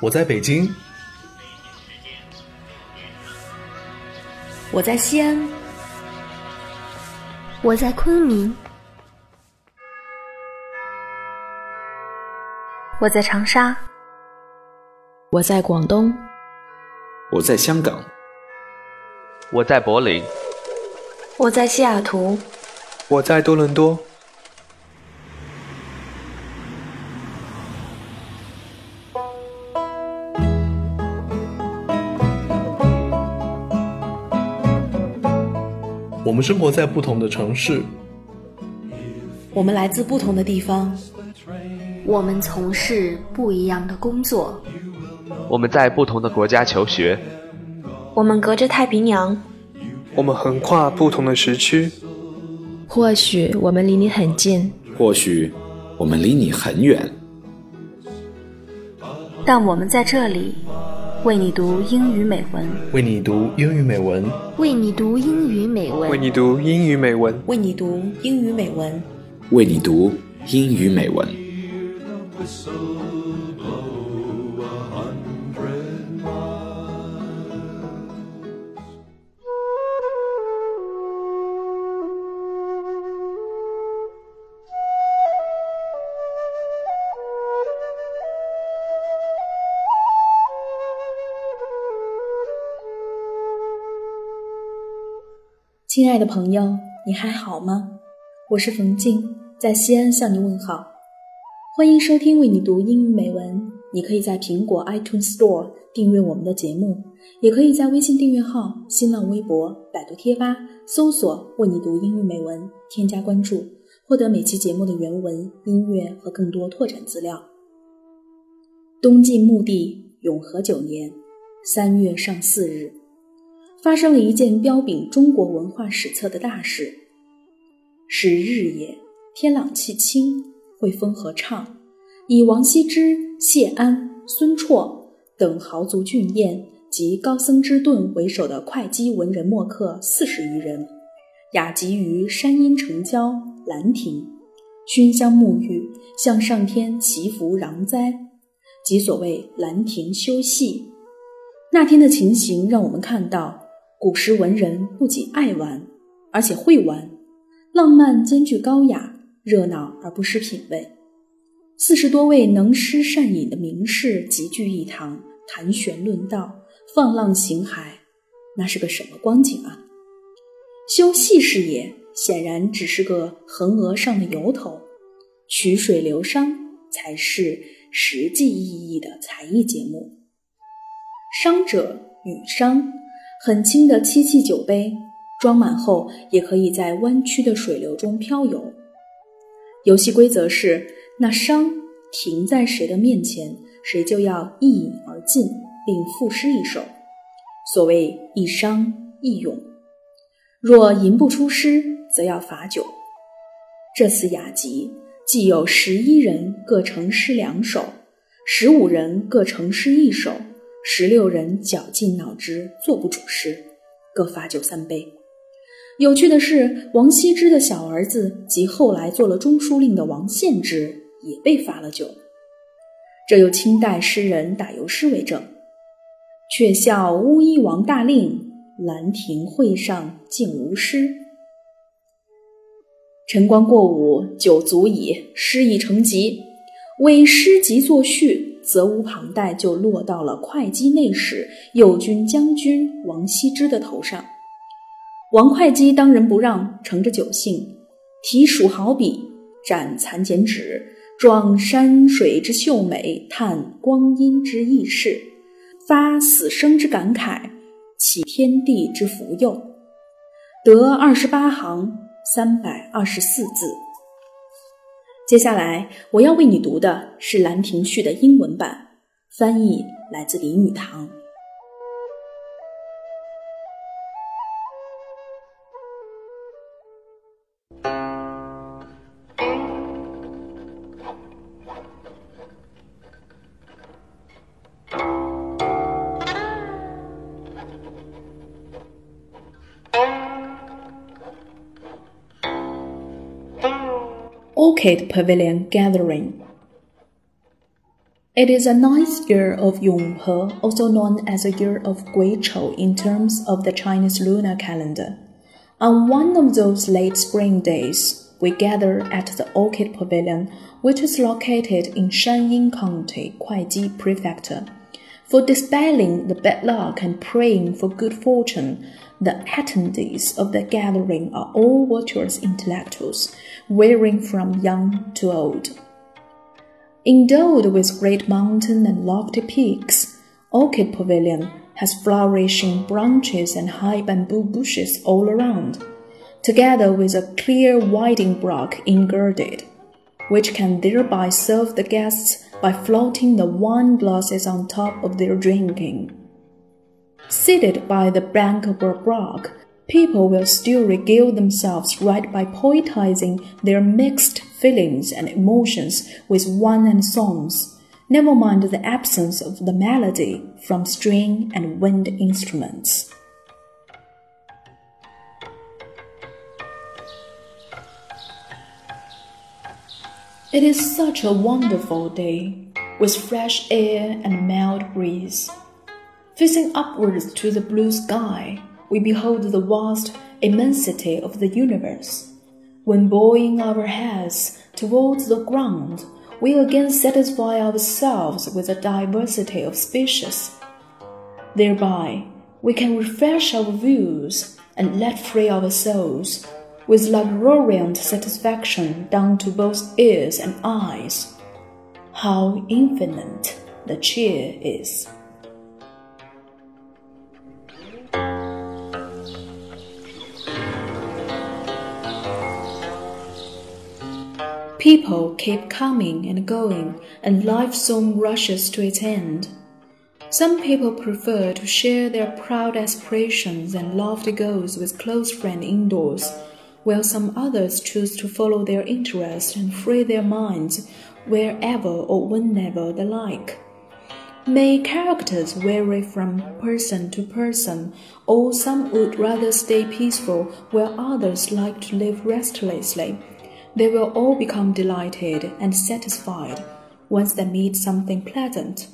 我在北京，我在西安，我在昆明，我在长沙，我在广东，我在香港，我在柏林，我在西雅图，我在多伦多。们生活在不同的城市，我们来自不同的地方，我们从事不一样的工作，我们在不同的国家求学，我们隔着太平洋，我们横跨不同的时区。或许我们离你很近，或许我们离你很远，但我们在这里。为你读英语美文，为你读英语美文，为你读英语美文，为你读英语美文，为你读英语美文，为你读英语美文。亲爱的朋友，你还好吗？我是冯静，在西安向你问好。欢迎收听为你读英语美文。你可以在苹果 iTunes Store 订阅我们的节目，也可以在微信订阅号、新浪微博、百度贴吧搜索“为你读英语美文”，添加关注，获得每期节目的原文、音乐和更多拓展资料。东晋穆帝永和九年三月上巳日。发生了一件彪炳中国文化史册的大事。是日也，天朗气清，惠风和畅，以王羲之、谢安、孙绰等豪族俊彦及高僧之顿为首的会稽文人墨客四十余人，雅集于山阴城郊兰亭，熏香沐浴，向上天祈福攘灾，即所谓兰亭修戏。那天的情形让我们看到。古时文人不仅爱玩，而且会玩，浪漫兼具高雅，热闹而不失品味。四十多位能诗善饮的名士集聚一堂，谈玄论道，放浪形骸，那是个什么光景啊？修戏事也，显然只是个横额上的由头，曲水流觞才是实际意义的才艺节目。商者与商。很轻的漆器酒杯，装满后也可以在弯曲的水流中漂游。游戏规则是：那觞停在谁的面前，谁就要一饮而尽，并赋诗一首。所谓一觞一咏，若吟不出诗，则要罚酒。这次雅集既有十一人各成诗两首，十五人各成诗一首。十六人绞尽脑汁做不出诗，各罚酒三杯。有趣的是，王羲之的小儿子及后来做了中书令的王献之也被罚了酒。这有清代诗人打油诗为证：“却笑乌衣王大令，兰亭会上竟无诗。晨光过午，酒足矣，诗已成集。为诗集作序。”责无旁贷，就落到了会稽内史、右军将军王羲之的头上。王会稽当仁不让，乘着酒兴，提蜀好笔，展蚕茧纸，状山水之秀美，叹光阴之易逝，发死生之感慨，启天地之福佑，得二十八行，三百二十四字。接下来我要为你读的是《兰亭序》的英文版，翻译来自林语堂。Orchid Pavilion Gathering. It is a ninth year of Yonghe, also known as a year of Guichou in terms of the Chinese lunar calendar. On one of those late spring days, we gather at the Orchid Pavilion, which is located in Shanyin County, Kuaiji Prefecture. For dispelling the bad luck and praying for good fortune, the attendees of the gathering are all virtuous intellectuals, varying from young to old. Endowed with great mountain and lofty peaks, Orchid Pavilion has flourishing branches and high bamboo bushes all around, together with a clear winding brook ingirded, which can thereby serve the guests by floating the wine glasses on top of their drinking. Seated by the bank of a brook, people will still regale themselves right by poetizing their mixed feelings and emotions with wine and songs, never mind the absence of the melody from string and wind instruments. It is such a wonderful day, with fresh air and mild breeze. Facing upwards to the blue sky, we behold the vast immensity of the universe. When bowing our heads towards the ground, we again satisfy ourselves with the diversity of species. Thereby, we can refresh our views and let free our souls with luxuriant satisfaction down to both ears and eyes. How infinite the cheer is! People keep coming and going, and life soon rushes to its end. Some people prefer to share their proud aspirations and lofty goals with close friends indoors, while some others choose to follow their interests and free their minds wherever or whenever they like. May characters vary from person to person, or some would rather stay peaceful while others like to live restlessly they will all become delighted and satisfied once they meet something pleasant,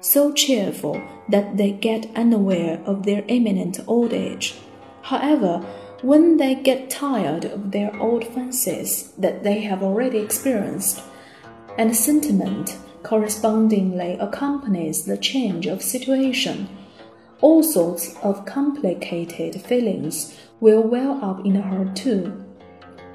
so cheerful that they get unaware of their imminent old age. However, when they get tired of their old fancies that they have already experienced, and sentiment correspondingly accompanies the change of situation, all sorts of complicated feelings will well up in her too.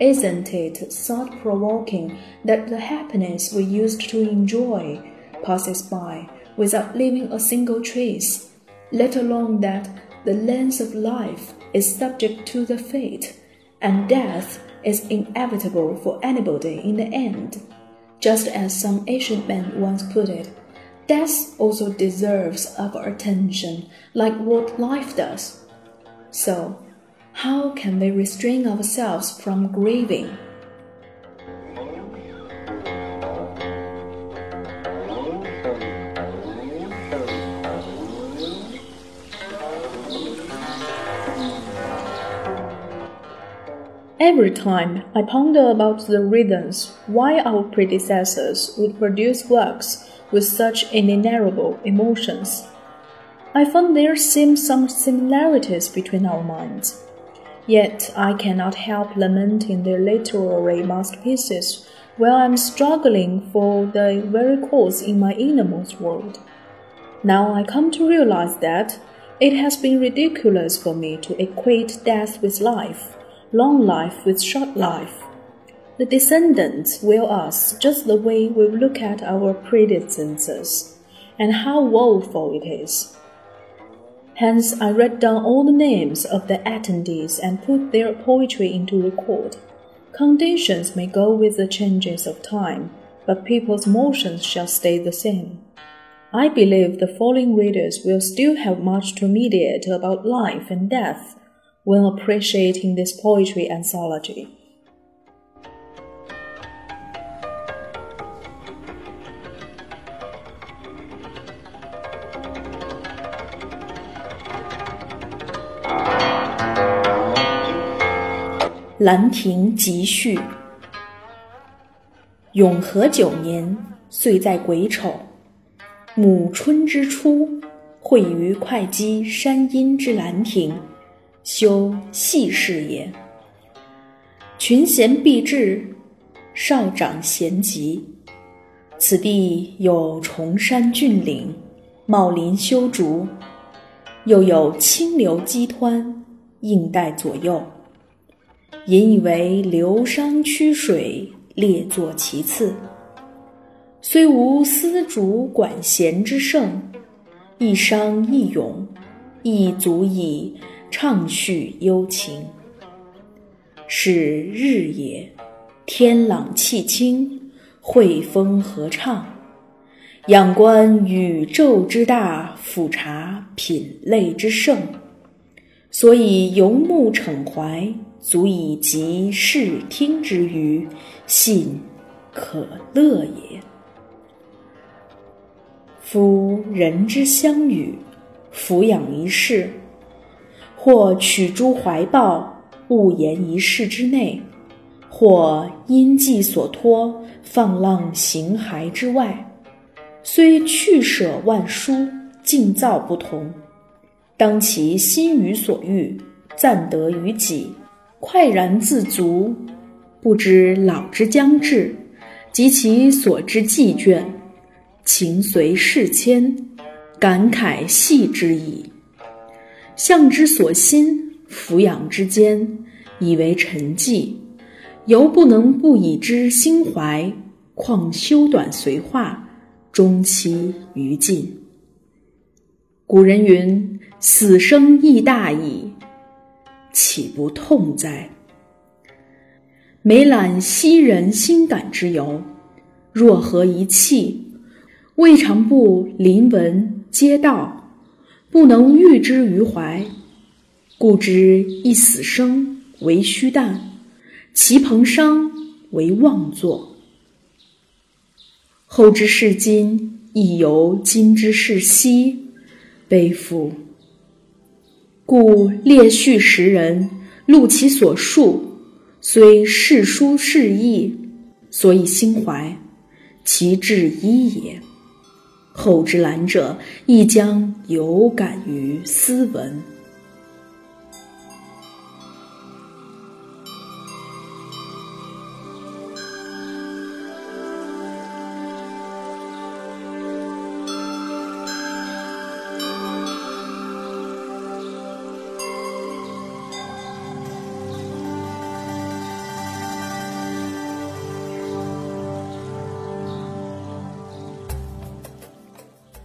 Isn't it thought provoking that the happiness we used to enjoy passes by without leaving a single trace, let alone that the length of life is subject to the fate, and death is inevitable for anybody in the end? Just as some ancient man once put it, death also deserves our attention like what life does. So, how can we restrain ourselves from grieving? Every time I ponder about the reasons why our predecessors would produce works with such inenarrable emotions, I find there seem some similarities between our minds. Yet I cannot help lamenting their literary masterpieces while I'm struggling for the very cause in my innermost world. Now I come to realize that it has been ridiculous for me to equate death with life, long life with short life. The descendants will ask just the way we look at our predecessors, and how woeful it is. Hence, I write down all the names of the attendees and put their poetry into record. Conditions may go with the changes of time, but people's motions shall stay the same. I believe the following readers will still have much to mediate about life and death when appreciating this poetry anthology. 兰亭集序。永和九年，岁在癸丑，暮春之初，会于会稽山阴之兰亭，修细事也。群贤毕至，少长咸集。此地有崇山峻岭，茂林修竹，又有清流激湍，映带左右。引以为流觞曲水，列坐其次。虽无丝竹管弦之盛，一觞一咏，亦足以畅叙幽情。是日也，天朗气清。惠风和畅，仰观宇宙之大，俯察品类之盛，所以游目骋怀，足以极视听之娱，信可乐也。夫人之相与，俯仰一世，或取诸怀抱，悟言一室之内。或因寄所托，放浪形骸之外，虽去舍万殊，境造不同，当其心于所欲，暂得于己，快然自足，不知老之将至，及其所之既倦，情随事迁，感慨系之矣。向之所欣，俯仰之间，以为沉寂。犹不能不以之心怀，况修短随化，终其于尽。古人云：“死生亦大矣，岂不痛哉？”每览昔人心感之由，若何一气，未尝不临文嗟悼，不能喻之于怀。故知一死生为虚诞。其彭殇为妄作，后之视今，亦犹今之视昔，悲夫！故列叙时人，录其所述，虽世殊事异，所以心怀，其志一也。后之览者，亦将有感于斯文。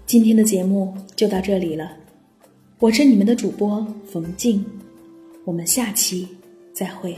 今天的节目就到这里了，我是你们的主播冯静，我们下期再会。